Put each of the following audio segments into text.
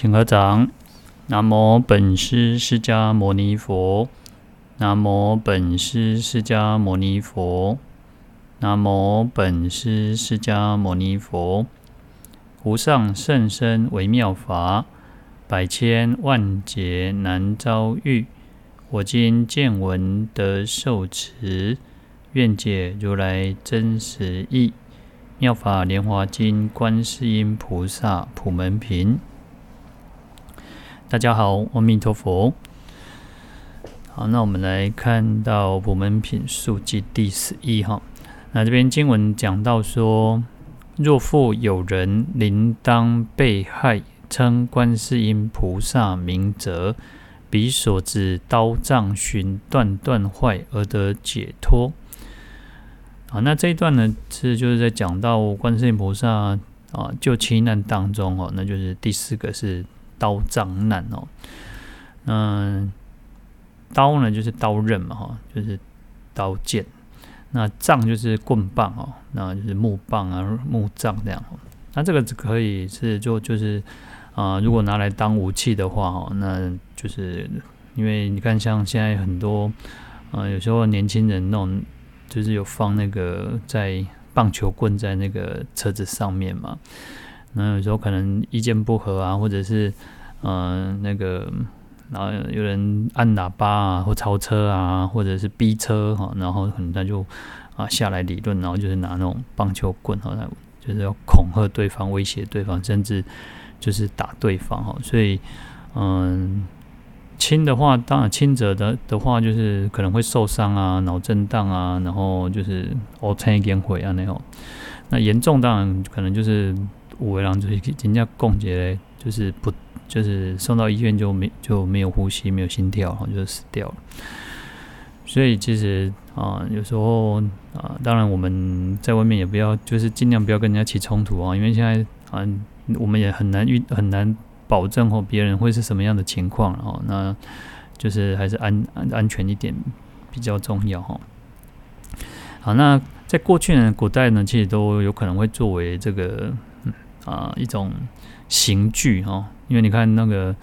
请合掌。南无本师释迦牟尼佛。南无本师释迦牟尼佛。南无本师释迦牟尼佛。无上甚深微妙法，百千万劫难遭遇。我今见闻得受持，愿解如来真实义。妙法莲华经，观世音菩萨普门品。大家好，阿弥陀佛。好，那我们来看到普门品述记第十一号。那这边经文讲到说，若复有人临当被害，称观世音菩萨名者，彼所指刀杖寻断断坏而得解脱。啊，那这一段呢，是就是在讲到观世音菩萨啊救七难当中哦，那就是第四个是刀杖难哦。嗯，刀呢就是刀刃嘛哈，就是刀剑。那杖就是棍棒哦，那就是木棒啊木杖这样。那这个可以是就就是啊，如果拿来当武器的话哦，那就是因为你看像现在很多啊，有时候年轻人那种。就是有放那个在棒球棍在那个车子上面嘛，那有时候可能意见不合啊，或者是嗯、那个，然后有人按喇叭啊或超车啊，或者是逼车哈，然后可能他就啊下来理论，然后就是拿那种棒球棍哈，就是要恐吓对方、威胁对方，甚至就是打对方哈，所以嗯。轻的话，当然轻者的的话，就是可能会受伤啊，脑震荡啊，然后就是哦，撑一点毁啊那种。那严重当然可能就是五维郎就是人家共结，就是不就是送到医院就没就没有呼吸，没有心跳，然后就死掉了。所以其实啊，有时候啊，当然我们在外面也不要，就是尽量不要跟人家起冲突啊，因为现在啊，我们也很难遇很难。保证哦别人会是什么样的情况，然后那就是还是安安安全一点比较重要哈。好，那在过去呢，古代呢，其实都有可能会作为这个啊一种刑具哈，因为你看那个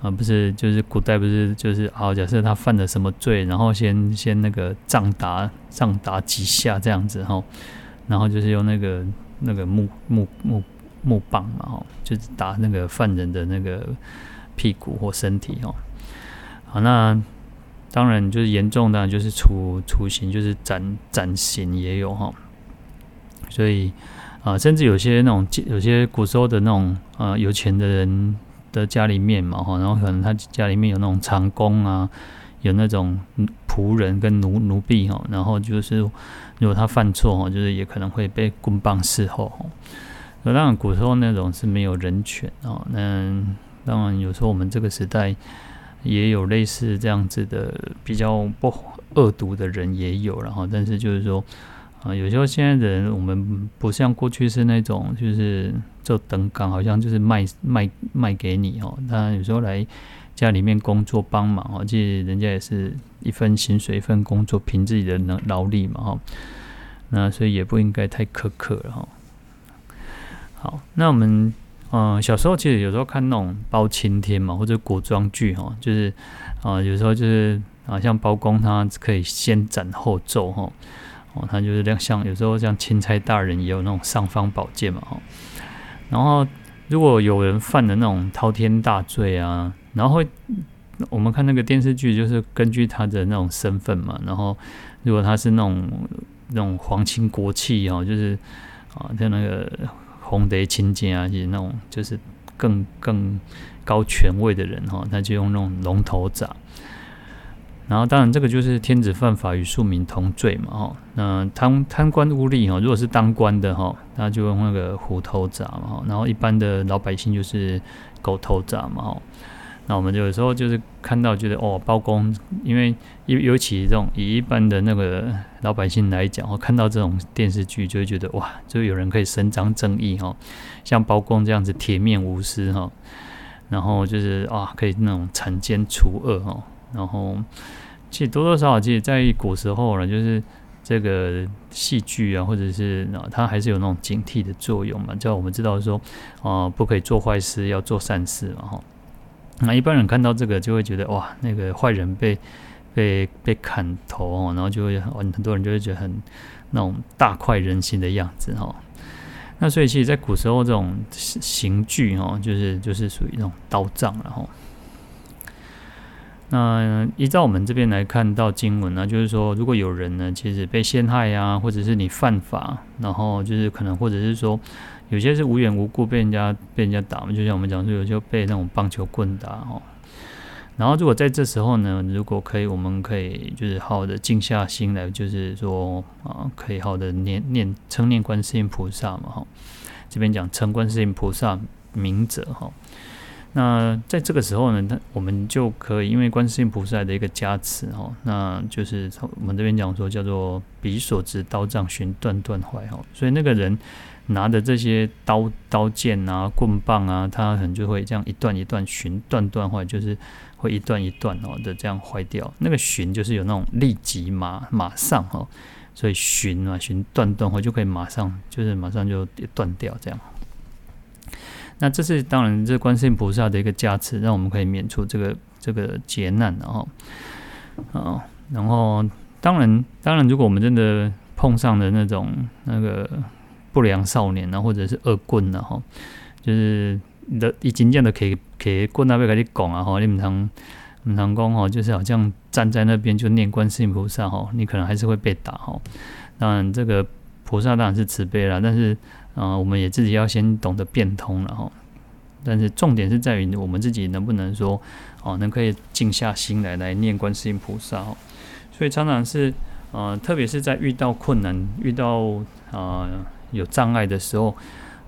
啊，不是就是古代不是就是好，假设他犯了什么罪，然后先先那个杖打杖打几下这样子哈，然后就是用那个那个木木木。木棒嘛，哈，就是打那个犯人的那个屁股或身体，哈。好，那当然就是严重的，就是处处刑，就是斩斩刑也有，哈。所以啊，甚至有些那种有些古时候的那种啊有钱的人的家里面嘛，哈，然后可能他家里面有那种长工啊，有那种仆人跟奴奴婢，哈，然后就是如果他犯错，哈，就是也可能会被棍棒伺候，哈。当然，古时候那种是没有人权哦。那当然，有时候我们这个时代也有类似这样子的比较不恶毒的人也有，然后但是就是说啊，有时候现在的人我们不像过去是那种就是做等岗，好像就是卖卖卖给你哦。那有时候来家里面工作帮忙哦，其实人家也是一份薪水一份工作，凭自己的能劳力嘛哈。那所以也不应该太苛刻了哈。好，那我们嗯、小时候其实有时候看那种包青天嘛，或者古装剧哈，就是啊、有时候就是啊，像包公他可以先斩后奏哈，哦，哦他就是像像有时候像钦差大人也有那种尚方宝剑嘛哈，然后如果有人犯了那种滔天大罪啊，然后会我们看那个电视剧，就是根据他的那种身份嘛，然后如果他是那种那种皇亲国戚哈，就是啊，像那个。功德亲近啊，就是那种就是更更高权位的人哈，他就用那种龙头掌。然后当然这个就是天子犯法与庶民同罪嘛哈。那贪贪官污吏哈，如果是当官的哈，那就用那个虎头铡嘛哈。然后一般的老百姓就是狗头铡嘛哈。那我们有时候就是看到觉得哦，包公，因为尤尤其这种以一般的那个老百姓来讲，哦，看到这种电视剧就会觉得哇，就有人可以伸张正义哈，像包公这样子铁面无私哈，然后就是啊，可以那种惩奸除恶哈，然后其实多多少少其实在古时候了，就是这个戏剧啊，或者是啊，它还是有那种警惕的作用嘛，叫我们知道说，哦、呃，不可以做坏事，要做善事嘛，哈。那一般人看到这个就会觉得哇，那个坏人被被被砍头哦，然后就会很多人就会觉得很那种大快人心的样子哈。那所以其实，在古时候这种刑具哈，就是就是属于那种刀杖了哈。那依照我们这边来看到经文呢，就是说，如果有人呢，其实被陷害呀，或者是你犯法，然后就是可能，或者是说，有些是无缘无故被人家被人家打嘛，就像我们讲说，有些被那种棒球棍打哈。然后如果在这时候呢，如果可以，我们可以就是好好的静下心来，就是说啊，可以好的念念称念观世音菩萨嘛哈。这边讲称观世音菩萨名者哈。那在这个时候呢，他我们就可以因为观世音菩萨的一个加持哈，那就是从我们这边讲说叫做彼所执刀杖寻断断坏哈，所以那个人拿的这些刀刀剑啊、棍棒啊，他可能就会这样一段一段寻断断坏，就是会一段一段哦的这样坏掉。那个寻就是有那种立即马马上哈，所以寻啊寻断断坏就可以马上就是马上就断掉这样。那这是当然，这观世音菩萨的一个加持，让我们可以免除这个这个劫难，然后啊，然后当然当然，如果我们真的碰上了那种那个不良少年啊，或者是恶棍啊，哈，就是的，一经这样的可以可以棍那边给你讲啊，哈，你们常你常讲哈，就是好像站在那边就念观世音菩萨哈，你可能还是会被打哈。当然，这个菩萨当然是慈悲了，但是。啊、我们也自己要先懂得变通了哈。但是重点是在于我们自己能不能说，哦，能可以静下心来来念观世音菩萨哦。所以常常是，呃，特别是在遇到困难、遇到啊、呃、有障碍的时候，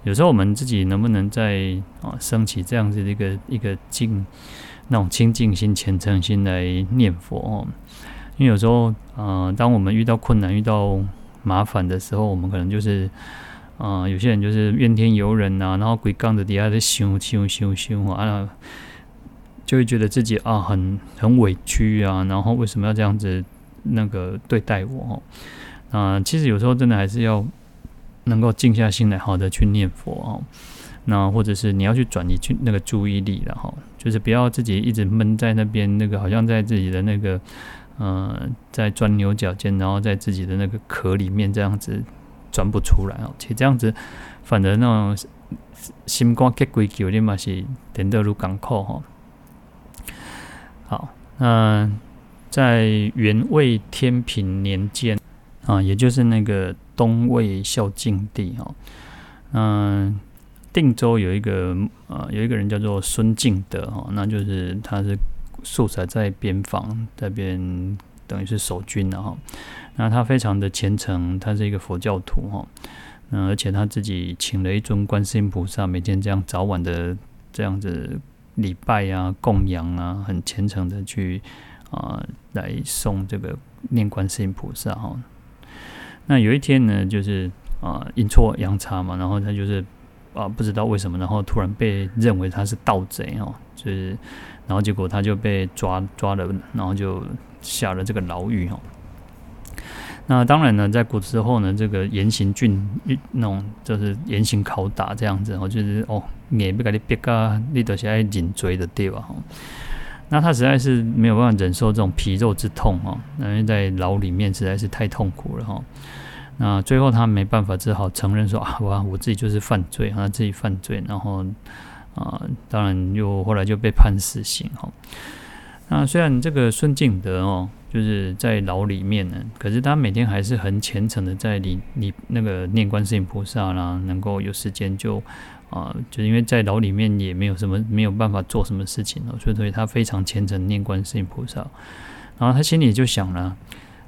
有时候我们自己能不能在啊升起这样子的一个一个静那种清净心、虔诚心来念佛哦。因为有时候，啊、当我们遇到困难、遇到麻烦的时候，我们可能就是。啊、有些人就是怨天尤人呐、啊，然后鬼杠子底下在凶凶凶凶啊，就会觉得自己啊很很委屈啊，然后为什么要这样子那个对待我？啊、其实有时候真的还是要能够静下心来，好的去念佛哦。那或者是你要去转移去那个注意力了哈，就是不要自己一直闷在那边，那个好像在自己的那个呃在钻牛角尖，然后在自己的那个壳里面这样子。转不出来哦，其实这样子，反而那种心肝结鬼球的嘛是点得如港口哈。好，那在元魏天平年间啊，也就是那个东魏孝静帝哈，嗯，定州有一个呃，有一个人叫做孙敬德哈，那就是他是素材在边防这边，等于是守军的哈。那他非常的虔诚，他是一个佛教徒哈，嗯，而且他自己请了一尊观世音菩萨，每天这样早晚的这样子礼拜啊、供养啊，很虔诚的去啊、来送这个念观世音菩萨哈。那有一天呢，就是啊阴错阳差嘛，然后他就是啊不知道为什么，然后突然被认为他是盗贼哦，就是然后结果他就被抓抓了，然后就下了这个牢狱哈。那当然呢，在古时候呢，这个严刑峻那种就是严刑拷打这样子哦，就是哦，你不给你逼啊，你都是爱颈椎的对吧？哈，那他实在是没有办法忍受这种皮肉之痛哈，因为在牢里面实在是太痛苦了哈。那最后他没办法，只好承认说啊，我我自己就是犯罪，他自己犯罪，然后啊，当然又后来就被判死刑哈。那虽然这个孙敬德哦。就是在牢里面呢，可是他每天还是很虔诚的在里里那个念观世音菩萨啦，能够有时间就啊、呃，就因为在牢里面也没有什么没有办法做什么事情哦，所以所以他非常虔诚念观世音菩萨，然后他心里就想了，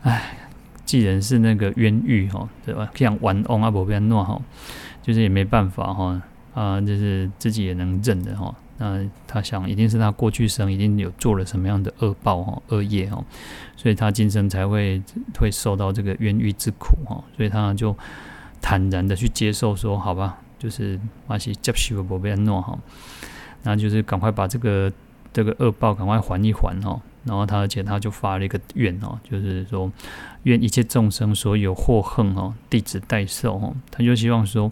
哎，既然是那个冤狱哈，对吧？像玩翁阿伯边诺哈，就是也没办法哈啊，就是自己也能认的哈。那他想，一定是他过去生一定有做了什么样的恶报哈、恶业哈，所以他今生才会会受到这个冤狱之苦哈，所以他就坦然的去接受说，好吧，就是马西接受不被诺哈，那就是赶快把这个这个恶报赶快还一还哈。然后他而且他就发了一个愿哦，就是说愿一切众生所有祸恨哦，弟子代受哦。他就希望说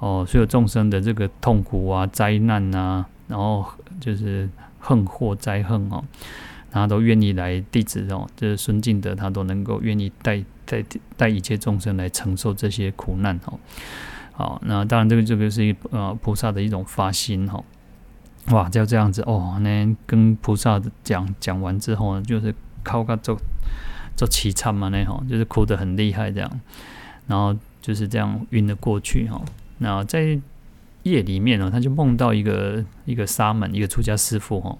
哦，所有众生的这个痛苦啊、灾难啊，然后就是横祸灾恨哦，他都愿意来弟子哦，就是孙敬德他都能够愿意带带带一切众生来承受这些苦难哦。好，那当然这个这个是一呃菩萨的一种发心哈。哇，就这样子哦，那跟菩萨讲讲完之后呢，就是靠个做做凄惨嘛，那吼，就是哭得很厉害这样，然后就是这样晕了过去哈。那在夜里面呢，他就梦到一个一个沙门，一个出家师父哈，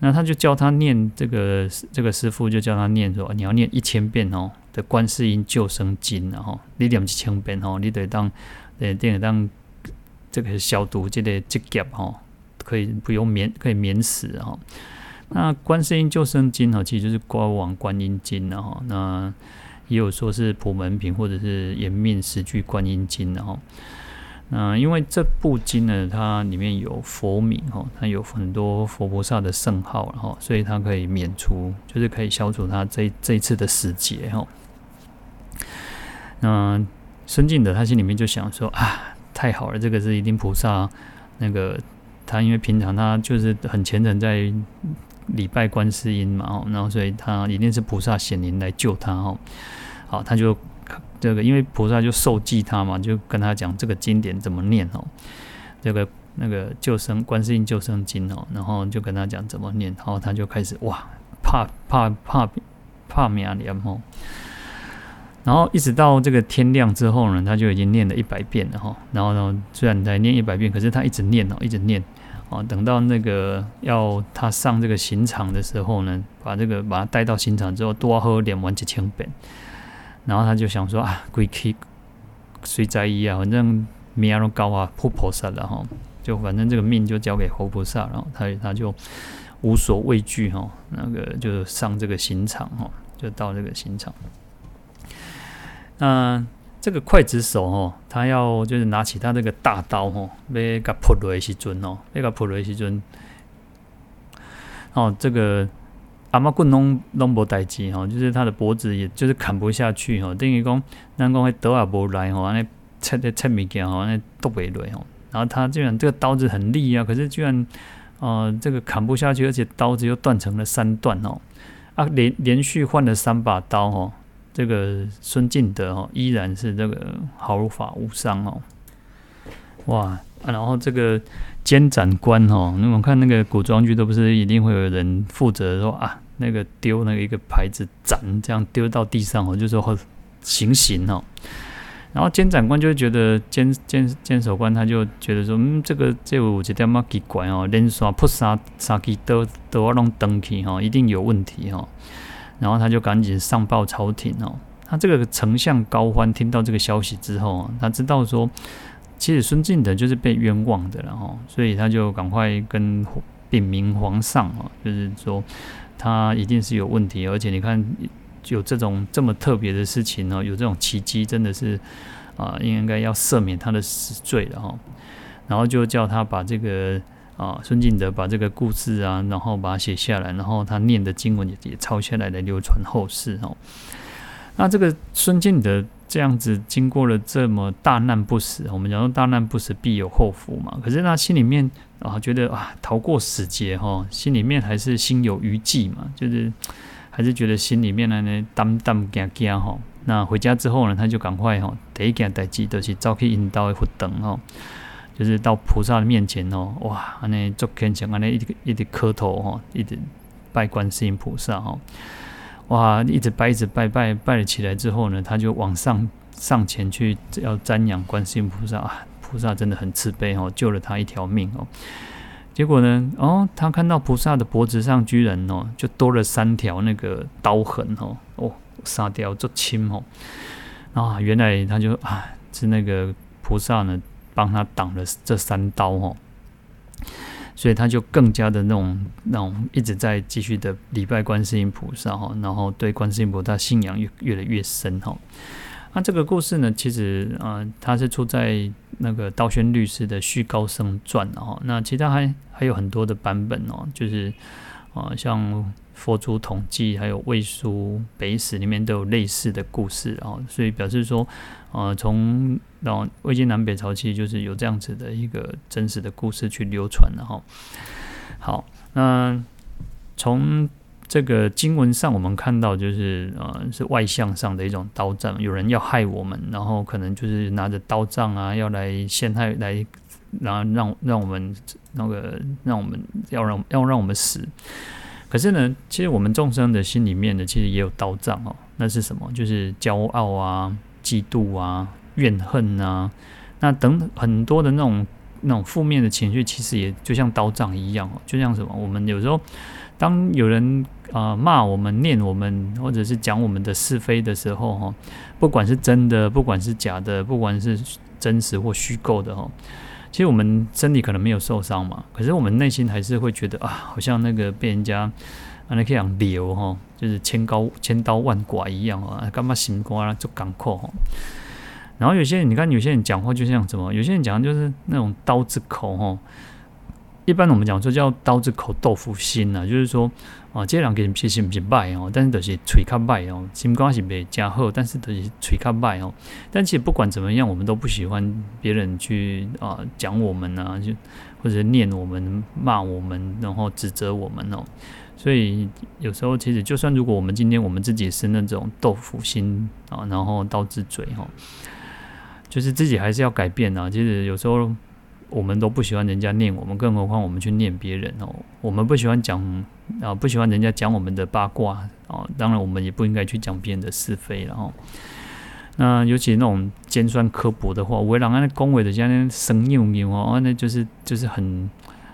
那他就叫他念这个这个师父就叫他念说，你要念一千遍哦的观世音救生经然后你念一千遍哦，你得当呃，得当这个消毒这个积劫哈。可以不用免，可以免死哈。那观世音救生经哈，其实就是观王观音经的哈。那也有说是普门品或者是延命十句观音经的哈。嗯因为这部经呢，它里面有佛名哈，它有很多佛菩萨的圣号然后，所以它可以免除，就是可以消除它这这一次的死劫哈。那孙敬德他心里面就想说啊，太好了，这个是一定菩萨那个。他因为平常他就是很虔诚在礼拜观世音嘛，然后所以他一定是菩萨显灵来救他哦。好，他就这个因为菩萨就受记他嘛，就跟他讲这个经典怎么念哦，这个那个救生观世音救生经哦，然后就跟他讲怎么念，然后他就开始哇，怕怕怕怕命连哦。然后一直到这个天亮之后呢，他就已经念了一百遍了哈。然后呢，虽然才念一百遍，可是他一直念哦，一直念。哦，等到那个要他上这个刑场的时候呢，把这个把他带到刑场之后，多喝念完几千本，然后他就想说啊，鬼去谁在意啊？反正命都高啊，破菩萨了哈，就反正这个命就交给活菩萨，然后他他就无所畏惧哈，那个就上这个刑场哈，就到这个刑场。那。这个刽子手哦，他要就是拿起他这个大刀哦，要给他扑落的时阵哦，要给他扑落的时阵，哦，这个阿妈棍拢拢无代志吼，就是他的脖子也就是砍不下去吼，等于讲咱讲迄刀也无来吼，安尼切的切物件吼，安尼剁袂落吼，然后他居然这个刀子很利啊，可是居然呃这个砍不下去，而且刀子又断成了三段哦，啊连连续换了三把刀哦。这个孙敬德哦，依然是这个毫发无伤哦，哇、啊！然后这个监斩官哦，那我们看那个古装剧都不是一定会有人负责说啊，那个丢那个一个牌子斩，这样丢到地上哦，就说行刑哦。然后监斩官就觉得监监监守官他就觉得说，嗯，这个这有一点嘛奇怪哦，连续扑杀杀几刀都要弄登去哈，一定有问题哈。然后他就赶紧上报朝廷哦。他这个丞相高欢听到这个消息之后，他知道说，其实孙敬德就是被冤枉的了哈，所以他就赶快跟禀明皇上哦，就是说他一定是有问题，而且你看有这种这么特别的事情哦，有这种奇迹，真的是啊，应该要赦免他的死罪了哈。然后就叫他把这个。啊，孙敬德把这个故事啊，然后把它写下来，然后他念的经文也也抄下来，来流传后世哦。那这个孙敬德这样子经过了这么大难不死，我们讲说大难不死必有后福嘛。可是他心里面啊，觉得啊，逃过死劫哈，心里面还是心有余悸嘛，就是还是觉得心里面呢呢担担惊惊哈。那回家之后呢，他就赶快哈，第一件代志就是走去引导的佛灯哈。就是到菩萨的面前哦，哇，安尼做虔诚，安尼一直一直磕头哈，一直拜观世音菩萨哈，哇，一直拜一直拜拜拜了起来之后呢，他就往上上前去要瞻仰观世音菩萨啊，菩萨真的很慈悲哦，救了他一条命哦。结果呢，哦，他看到菩萨的脖子上居然哦，就多了三条那个刀痕哦，哦，三条足轻哦，啊，原来他就啊是那个菩萨呢。帮他挡了这三刀哦，所以他就更加的那种那种一直在继续的礼拜观世音菩萨哈，然后对观世音菩萨信仰越越来越深哈。那这个故事呢，其实啊、呃，它是出在那个道宣律师的《续高僧传》哦。那其他还还有很多的版本哦，就是啊、像佛祖统计还有魏书北史里面都有类似的故事哦。所以表示说，呃，从然后魏晋南北朝期，就是有这样子的一个真实的故事去流传的哈、好，那从这个经文上，我们看到就是呃，是外向上的一种刀杖，有人要害我们，然后可能就是拿着刀杖啊，要来陷害，来然后让让我们那个让我们要让要让我们死。可是呢，其实我们众生的心里面呢，其实也有刀杖哦。那是什么？就是骄傲啊、嫉妒啊、怨恨啊，那等很多的那种那种负面的情绪，其实也就像刀杖一样哦，就像什么？我们有时候当有人啊、骂我们、念我们，或者是讲我们的是非的时候，哈，不管是真的，不管是假的，不管是真实或虚构的，哈，其实我们身体可能没有受伤嘛，可是我们内心还是会觉得啊，好像那个被人家啊那个样流哈，就是千刀千刀万剐一样啊，干嘛心瓜就港口哈。然后有些人，你看有些人讲话就像什么，有些人讲就是那种刀子口哈。一般我们讲说叫刀子口豆腐心呐、啊，就是说啊，这两个人脾气不是坏哦，但是都是嘴较坏哦，心肝是没加好，但是都是嘴较坏哦。但其实不管怎么样，我们都不喜欢别人去啊讲我们啊，就或者念我们、骂我们，然后指责我们哦。所以有时候其实就算如果我们今天我们自己是那种豆腐心啊，然后刀子嘴哈，就是自己还是要改变啊。其实有时候。我们都不喜欢人家念我们，更何况我们去念别人哦。我们不喜欢讲啊，不喜欢人家讲我们的八卦哦。当然，我们也不应该去讲别人的是非了哦。那尤其那种尖酸刻薄的话，为人家恭维的像那生硬硬哦，那就是就是很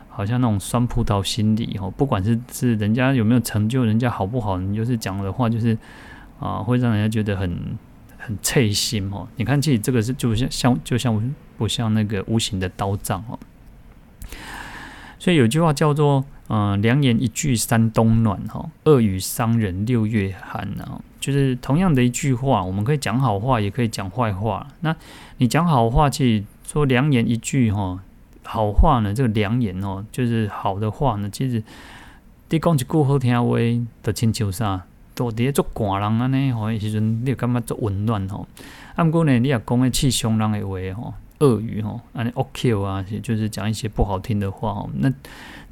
好像那种酸葡萄心理哦。不管是是人家有没有成就，人家好不好，你就是讲的话就是啊，会让人家觉得很。很刺心哦，你看，其实这个是就像像就像不像那个无形的刀杖哦。所以有句话叫做“嗯，良言一句三冬暖哈，恶语伤人六月寒”啊。就是同样的一句话，我们可以讲好话，也可以讲坏话。那你讲好话，其实说良言一句哈，好话呢，这个良言哦，就是好的话呢，其实你讲一句好听话，就亲像啥？到底做寒人安尼吼，时阵你就感觉做温暖吼。啊，毋过呢，你也讲个气伤人的话吼，恶语吼，安尼恶 Q 啊，就是讲一些不好听的话吼。那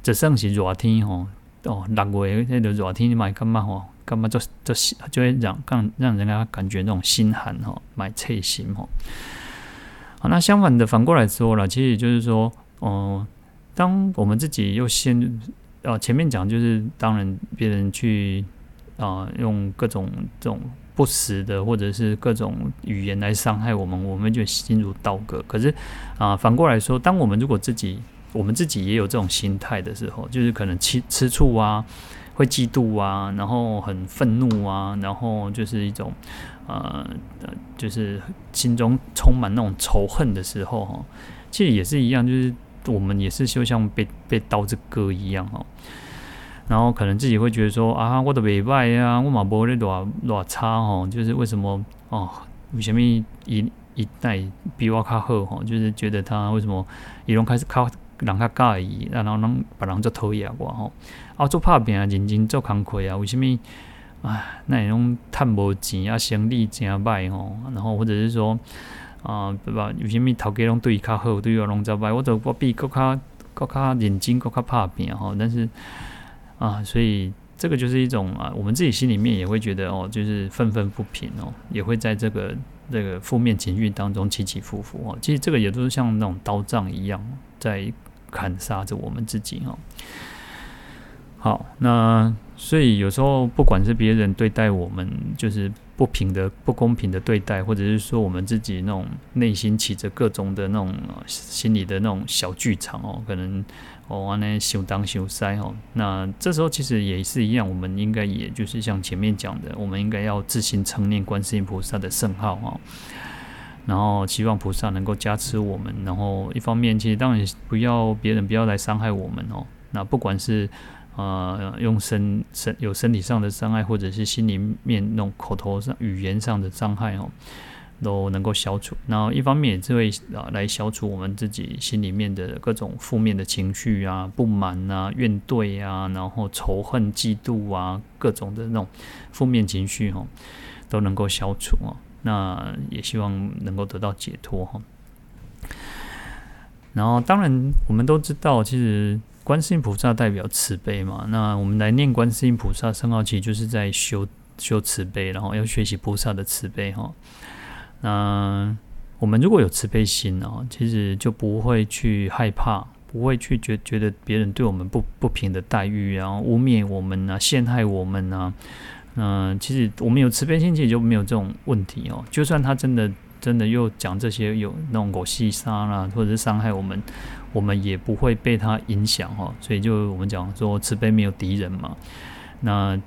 只算是热天吼，哦，六月那个热天，你嘛感觉吼，感觉做做就会让让让人家感觉那种心寒吼，蛮刺心吼。好，那相反的反过来说了，其实就是说，哦、当我们自己又先，哦，前面讲就是当然别人去。啊，用各种这种不实的或者是各种语言来伤害我们，我们就心如刀割。可是啊，反过来说，当我们如果自己我们自己也有这种心态的时候，就是可能吃吃醋啊，会嫉妒啊，然后很愤怒啊，然后就是一种呃，就是心中充满那种仇恨的时候哈，其实也是一样，就是我们也是就像被被刀子割一样哈。然后可能自己会觉得说啊，我的尾巴呀，我嘛无咧偌偌差吼，就是为什么哦？为什么一一代比我较好吼？就是觉得他为什么伊拢开始靠人较介意，然后拢别人做讨厌我吼？啊，做拍拼啊认真做工课啊，为什么啊？那种趁无钱啊，生意真歹吼？然后或者是说啊，对吧？为什么头家拢对伊较好，对我拢较歹？我都我比佫较佫较认真，佫较拍拼吼，但是。啊，所以这个就是一种啊，我们自己心里面也会觉得哦，就是愤愤不平哦，也会在这个这个负面情绪当中起起伏伏哦。其实这个也都是像那种刀杖一样，在砍杀着我们自己哦。好，那所以有时候不管是别人对待我们，就是不平的、不公平的对待，或者是说我们自己那种内心起着各种的那种心里的那种小剧场哦，可能。哦，安尼修当修塞哦，那这时候其实也是一样，我们应该也就是像前面讲的，我们应该要自行称念观世音菩萨的圣号哦，然后希望菩萨能够加持我们，然后一方面其实当然不要别人不要来伤害我们哦，那不管是呃用身身有身体上的伤害，或者是心里面那种口头上语言上的伤害哦，都能够消除。然后一方面也是会啊来消除我们自己心里面的各种负面的情绪啊、不满啊、怨怼啊，然后仇恨、嫉妒啊，各种的那种负面情绪哈，都能够消除哦。那也希望能够得到解脱哈。然后当然我们都知道，其实。观世音菩萨代表慈悲嘛，那我们来念观世音菩萨圣号，其实就是在修修慈悲，然后要学习菩萨的慈悲哈。那我们如果有慈悲心哦，其实就不会去害怕，不会去觉觉得别人对我们不不平的待遇，然后污蔑我们啊，陷害我们啊。嗯，其实我们有慈悲心，其实就没有这种问题哦。就算他真的真的又讲这些有那种狗戏杀啦，或者是伤害我们。我们也不会被他影响哈，所以就我们讲说慈悲没有敌人嘛，那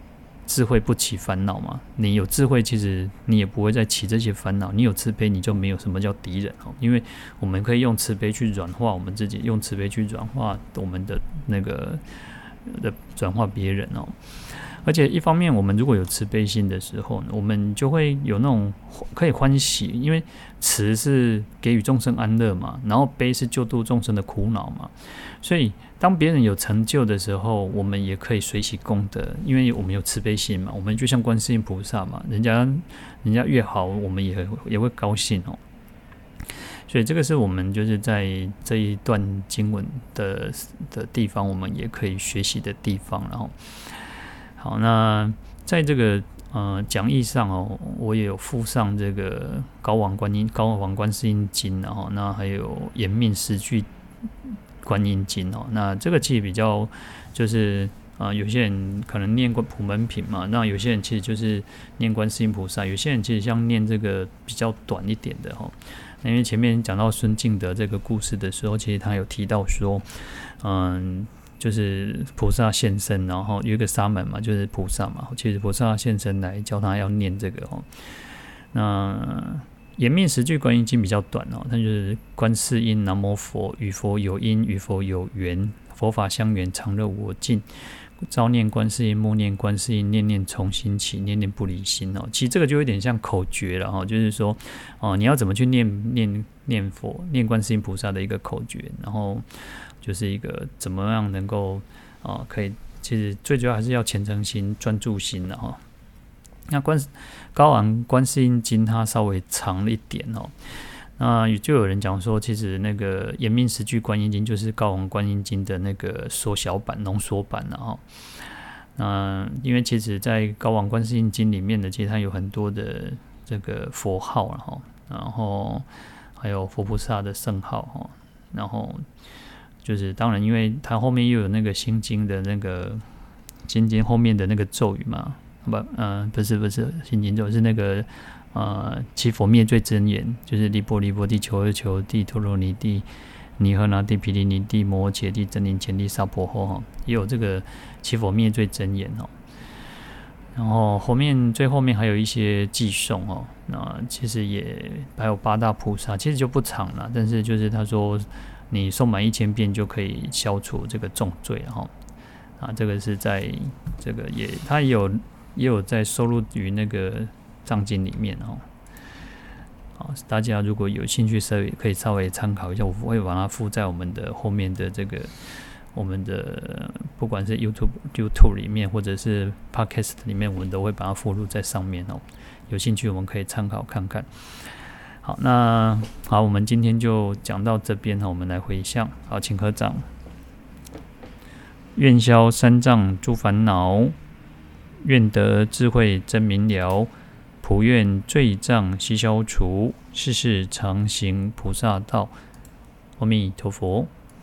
智慧不起烦恼嘛。你有智慧，其实你也不会再起这些烦恼。你有慈悲，你就没有什么叫敌人哦，因为我们可以用慈悲去软化我们自己，用慈悲去软化我们的那个的转化别人哦。而且一方面，我们如果有慈悲心的时候，我们就会有那种可以欢喜，因为慈是给予众生安乐嘛，然后悲是救度众生的苦恼嘛。所以当别人有成就的时候，我们也可以随喜功德，因为我们有慈悲心嘛。我们就像观世音菩萨嘛，人家人家越好，我们也也会高兴哦。所以这个是我们就是在这一段经文的的地方，我们也可以学习的地方，然后。好，那在这个呃讲义上哦，我也有附上这个《高王观音高王观世音经》然后那还有《延命十句观音经》哦，那这个其实比较就是啊、呃，有些人可能念过普门品嘛，那有些人其实就是念观世音菩萨，有些人其实像念这个比较短一点的哈。那因为前面讲到孙敬德这个故事的时候，其实他有提到说，嗯。就是菩萨现身，然后有一个沙门嘛，就是菩萨嘛。其实菩萨现身来教他要念这个哦。那延命十句观音经比较短哦，它就是观世音南无佛，与佛有因，与佛有缘，佛法相缘，常乐我净。朝念观世音，暮念观世音，念念从心起，念念不离心哦。其实这个就有点像口诀了哈，就是说哦，你要怎么去念念念佛，念观世音菩萨的一个口诀，然后。就是一个怎么样能够啊，可以，其实最主要还是要虔诚心、专注心的哈。那观高昂观世音经它稍微长了一点哦，那就有人讲说，其实那个延命十句观音经就是高昂观音经的那个缩小版、浓缩版了哈。那因为其实，在高昂观世音经里面呢，其实它有很多的这个佛号然后，然后还有佛菩萨的圣号哈，然后。就是当然，因为它后面又有那个心经的那个心经后面的那个咒语嘛，不，嗯、呃，不是不是心经咒，是那个呃七佛灭罪真言，就是离波离波地、求而求地、陀罗尼地、尼赫那地、毗梨尼地、摩伽帝、真灵前帝、萨婆诃哈，也有这个七佛灭罪真言哦。然后后面最后面还有一些偈颂哦，那其实也还有八大菩萨，其实就不长了，但是就是他说。你诵满一千遍就可以消除这个重罪，哈啊，这个是在这个也，它也有也有在收录于那个藏经里面，哈。好，大家如果有兴趣，稍微可以稍微参考一下，我会把它附在我们的后面的这个我们的不管是 YouTube YouTube 里面或者是 Podcast 里面，我们都会把它附录在上面哦。有兴趣我们可以参考看看。好，那好，我们今天就讲到这边哈。我们来回向，好，请合掌。愿消三障诸烦恼，愿得智慧真明了，普愿罪障悉消除，世世常行菩萨道。阿弥陀佛。